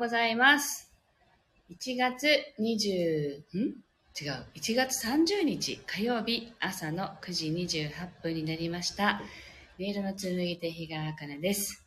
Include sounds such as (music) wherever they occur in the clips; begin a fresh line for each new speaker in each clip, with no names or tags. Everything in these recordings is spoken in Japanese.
ございます。1月20、ん？違う。1月30日火曜日朝の9時28分になりました。音色の紡ぎ手日川茜です。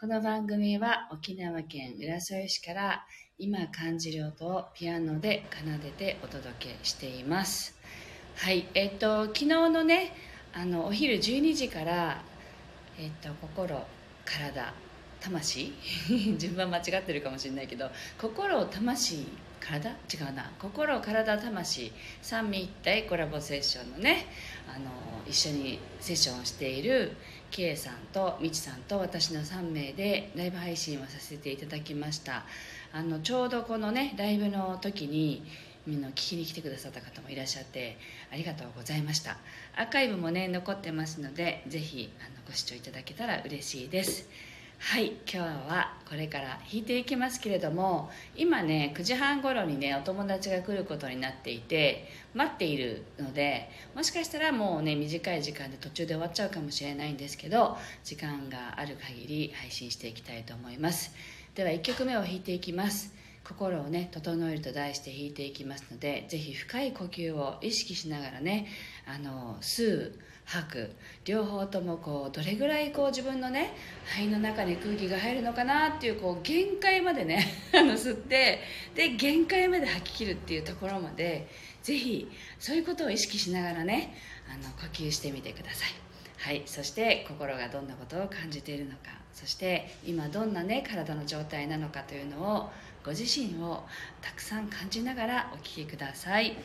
この番組は沖縄県浦添市から今感じる音をピアノで奏でてお届けしています。はい、えっと、昨日のね、あの、お昼12時から、えっと、心、体、魂？(laughs) 順番間違ってるかもしれないけど心魂体？違うな。心体魂。三位一体コラボセッションのねあの一緒にセッションをしている K さんとみちさんと私の3名でライブ配信をさせていただきました。あのちょうどこのねライブの時にみんな聞きに来てくださった方もいらっしゃってありがとうございました。アーカイブもね残ってますのでぜひあのご視聴いただけたら嬉しいです。はい今日はこれから弾いていきますけれども今ね9時半頃にねお友達が来ることになっていて待っているのでもしかしたらもうね短い時間で途中で終わっちゃうかもしれないんですけど時間がある限り配信していきたいと思います。では1曲目を弾いていきます。心をね整えると題して弾いていきますのでぜひ深い呼吸を意識しながらねあの吸う吐く両方ともこうどれぐらいこう自分のね肺の中に空気が入るのかなっていうこう限界までね (laughs) あの吸ってで限界まで吐き切るっていうところまでぜひそういうことを意識しながらねあの呼吸してみてください。はい。そして心がどんなことを感じているのか。そして今どんなね体の状態なのかというのをご自身をたくさん感じながらお聴きください。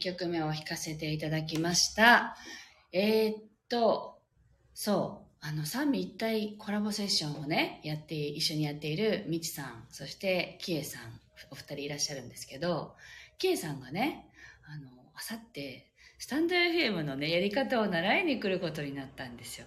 曲目を弾かせていただきました。えー、っと、そう、あの、三位一体コラボセッションをね、やって、一緒にやっているみちさん、そしてきえさん、お二人いらっしゃるんですけど、きえさんがね、あの、あさってスタンド FM のね、やり方を習いに来ることになったんですよ。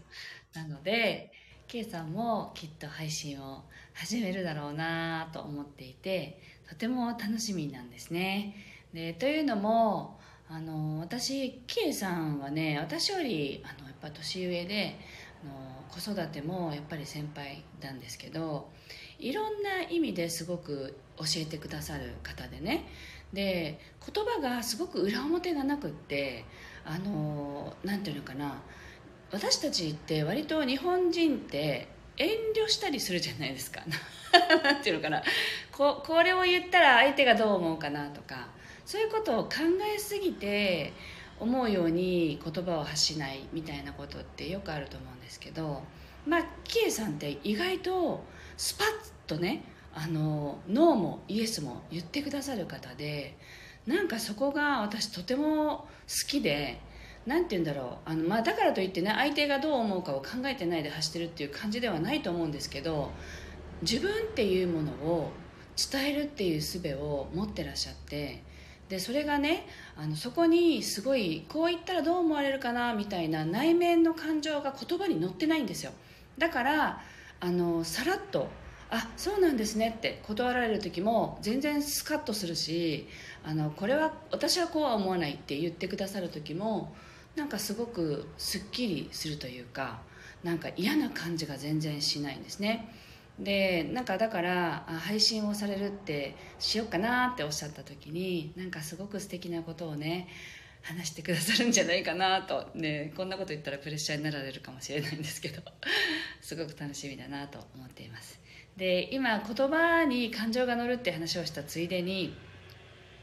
なので、K さんもきっと配信を始めるだろうなと思っていて、とても楽しみなんですね。で、というのも、あの、私、K さんはね、私より、あの、やっぱ年上で、あの、子育てもやっぱり先輩なんですけど、いろんな意味ですごく教えてくださる方でね、で言葉がすごく裏表がなくってあのなんていうのかな。私たちって割と日本人って遠慮したりするじゃないですか。(laughs) なんていうのかな。ここれを言ったら相手がどう思うかなとか。そういうことを考えすぎて思うように言葉を発しないみたいなことってよくあると思うんですけどまあキエさんって意外とスパッとねあのノーもイエスも言ってくださる方でなんかそこが私とても好きで何て言うんだろうあの、まあ、だからといってね相手がどう思うかを考えてないで走ってるっていう感じではないと思うんですけど自分っていうものを伝えるっていう術を持ってらっしゃってでそれがねあのそこにすごいこう言ったらどう思われるかなみたいな内面の感情が言葉に載ってないんですよ。だからあのさらっとあそうなんですねって断られる時も全然スカッとするしあのこれは私はこうは思わないって言ってくださる時もなんかすごくすっきりするというかなんか嫌な感じが全然しないんですね。でなんかだから配信をされるってしようかなっておっしゃった時になんかすごく素敵なことをね話してくださるんじゃないかなと。ねこんなこと言ったらプレッシャーになられるかもしれないんですけど。(laughs) すごく楽しみだなと思っています。で今言葉に感情が乗るって話をしたついでに、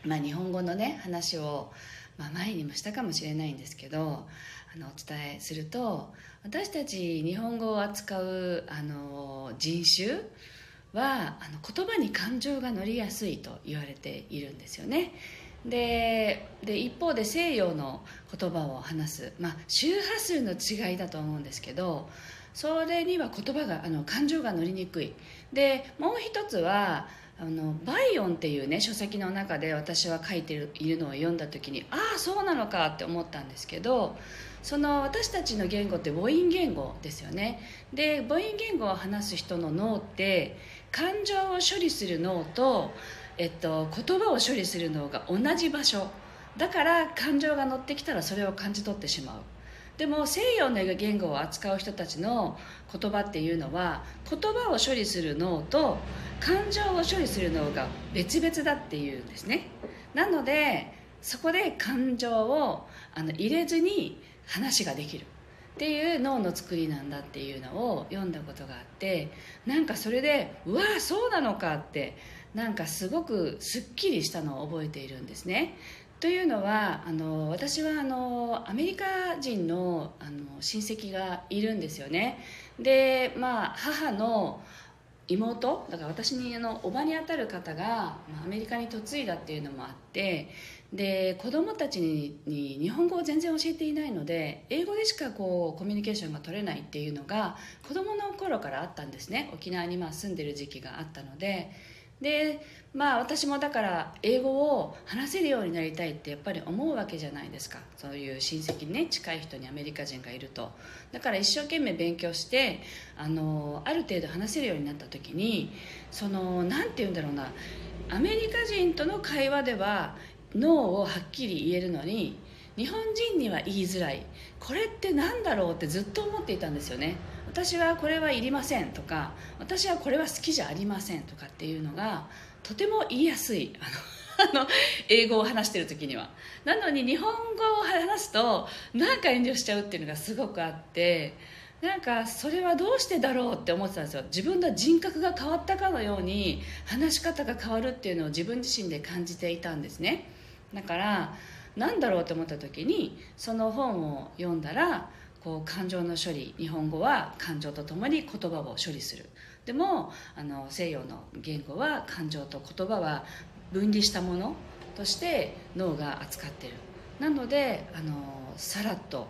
まあ、日本語のね話を、まあ、前にもしたかもしれないんですけどあのお伝えすると私たち日本語を扱うあの人種はあの言葉に感情が乗りやすいと言われているんですよね。でで一方で西洋の言葉を話す、まあ、周波数の違いだと思うんですけどそれには言葉があの感情が乗りにくい。でもう一つはあのバイオンっていうね書籍の中で私は書いているのを読んだ時にああそうなのかって思ったんですけどその私たちの言語って母音言語ですよね。で母音言語を話す人の脳って感情を処理する脳と、えっと、言葉を処理する脳が同じ場所。だから感情が乗ってきたらそれを感じ取ってしまう。でも西洋の言語を扱う人たちの言葉っていうのは言葉を処理する脳と感情を処理する脳が別々だっていうんですね。なのでそこで感情をあの入れずに話ができる。っていう脳の作りなんだっていうのを読んだことがあってなんかそれでうわそうなのかってなんかすごくすっきりしたのを覚えているんですね。というのはあの私はあのアメリカ人のあの親戚がいるんですよね。でまあ母の妹だから私にあのおばにあたる方が、まあ、アメリカに嫁いだっていうのもあってで子供たちに日本語を全然教えていないので英語でしかこうコミュニケーションが取れないっていうのが子供の頃からあったんですね。沖縄にまあ住んでる時期があったので。でまあ私もだから英語を話せるようになりたいってやっぱり思うわけじゃないですか。そういう親戚にね近い人にアメリカ人がいると。だから一生懸命勉強してあのある程度話せるようになった時にその何て言うんだろうな。アメリカ人との会話ではノーをはっきり言えるのに日本人には言いづらい。これって何だろうってずっと思っていたんですよね。私はこれはいりませんとか私はこれは好きじゃありませんとかっていうのがとても言いやすい。あの英語を話してる時には。なのに日本語を話すとなんか遠慮しちゃうっていうのがすごくあってなんかそれはどうしてだろうって思ってたんですよ。自分の人格が変わったかのように話し方が変わるっていうのを自分自身で感じていたんですね。だからなんだろうと思った時にその本を読んだらこう感情の処理日本語は感情とともに言葉を処理する。でもあの西洋の言語は感情と言葉は分離したものとして脳が扱ってる。なのであのさらっと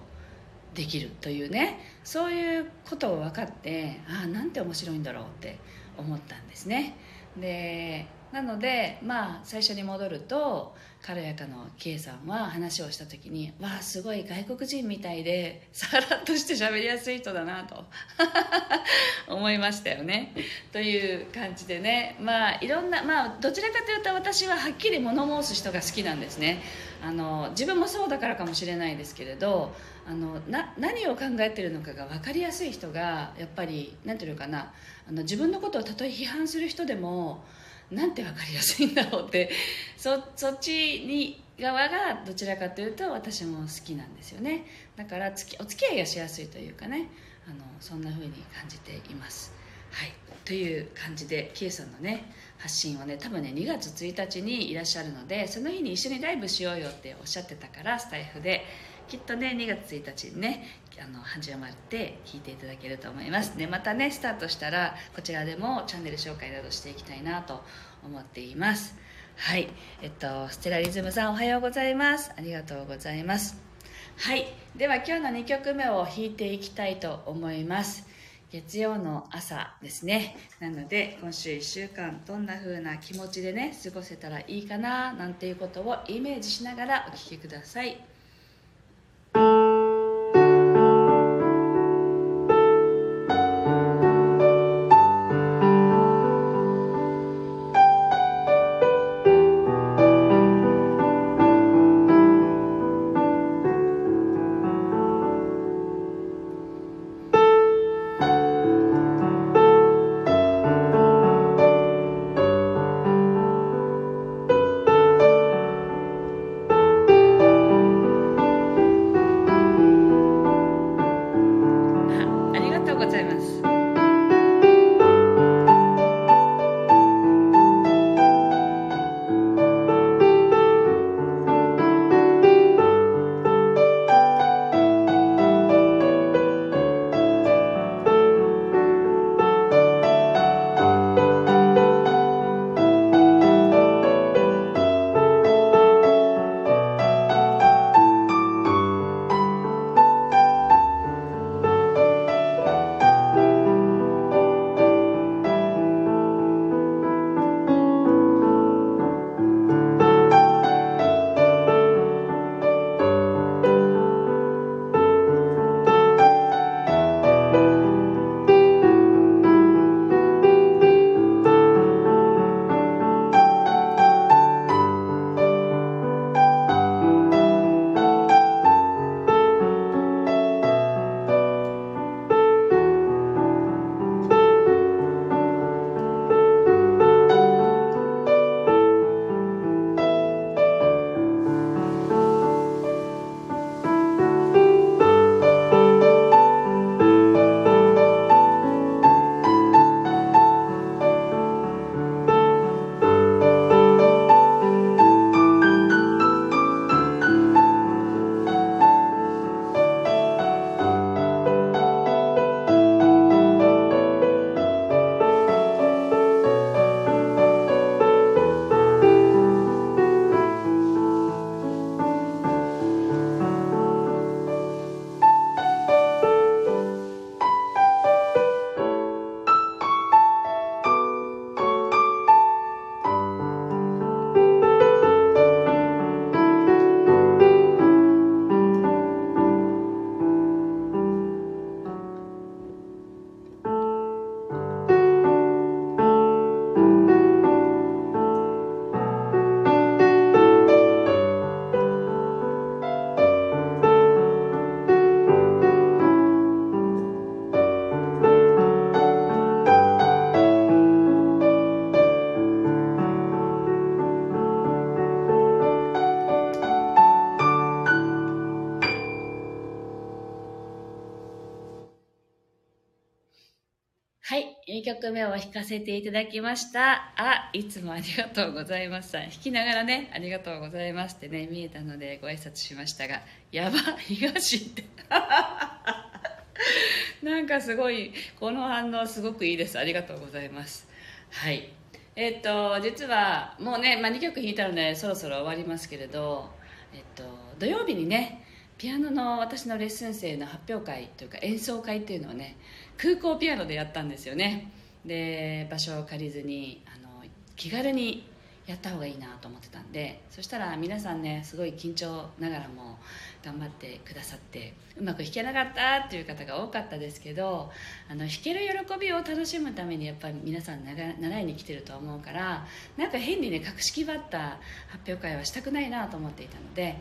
できるというねそういうことを分かってああなんて面白いんだろうって思ったんですね。でなのでまあ最初に戻ると軽やかの K さんは話をした時にわあすごい外国人みたいでさらっとして喋りやすい人だなと (laughs) 思いましたよね。という感じでねまあいろんなまあどちらかというと私ははっきり物申す人が好きなんですね。あの自分もそうだからかもしれないですけれどあのな何を考えてるのかが分かりやすい人がやっぱり何ていうのかなあの自分のことをたとえ批判する人でもなんて分かりやすいんだろうってそそっちに側がどちらかというと私も好きなんですよね。だからつきお付き合いがしやすいというかねあのそんな風に感じています。はい。という感じで Q さんのね発信をね多分ね2月1日にいらっしゃるのでその日に一緒にライブしようよっておっしゃってたからスタイフで。きっとね2月1日にねあの始まって聞いていただけると思います。ねまたねスタートしたらこちらでもチャンネル紹介などしていきたいなと思っています。はい。えっとステラリズムさんおはようございます。ありがとうございます。はい。では今日の2曲目を弾いていきたいと思います。月曜の朝ですね。なので今週1週間どんな風な気持ちでね過ごせたらいいかななんていうことをイメージしながらお聴きください。曲目を弾かせていただきました。あ、いつもありがとうございます。弾きながらね、ありがとうございますってね、見えたのでご挨拶しましたが、やば、東って。(laughs) なんかすごい、この反応すごくいいです。ありがとうございます。はい。えっと、実は、もうね、まあ、2曲弾いたので、そろそろ終わりますけれど、えっと、土曜日にね、ピアノの私のレッスン生の発表会というか演奏会っていうのをね空港ピアノでやったんですよねで場所を借りずにあの気軽にやった方がいいなと思ってたんでそしたら皆さんねすごい緊張ながらも頑張ってくださってうまく弾けなかったっていう方が多かったですけどあの弾ける喜びを楽しむためにやっぱり皆さん習いに来てると思うからなんか変にね格式ばった発表会はしたくないなと思っていたので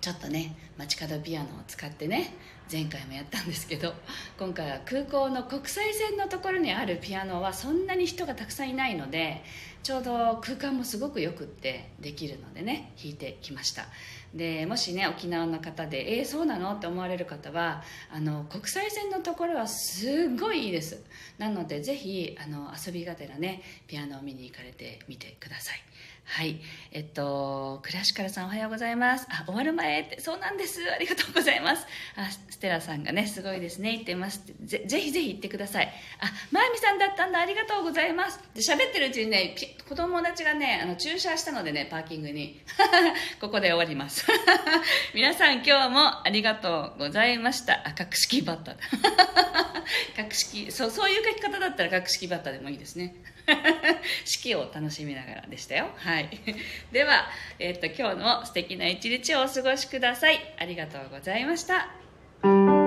ちょっとね街角ピアノを使ってね前回もやったんですけど今回は空港の国際線のところにあるピアノはそんなに人がたくさんいないのでちょうど空間もすごくよくってできるのでね弾いてきました。でもしね沖縄の方でえー、そうなのって思われる方はあの国際線のところはすごいいいです。なのでぜひあの遊びがてらねピアノを見に行かれてみてください。はい。えっとクラシカルさんおはようございます。あ終わる前ってそうなんです。ありがとうございます。あステラさんがねすごいですね。言ってますぜぜひぜひ言ってください。あまゆみさんだったんだ。ありがとうございます。で喋ってるうちにね子供たちがねあの駐車したのでねパーキングに。(laughs) ここで終わります。(laughs) 皆さん今日もありがとうございました。あ格式バッター (laughs) 格式そうそういう書き方だったら格式バッタでもいいですね。(laughs) 式を楽しみながらでしたよ。はい。(laughs) では、えー、っと今日の素敵な一日をお過ごしください。ありがとうございました。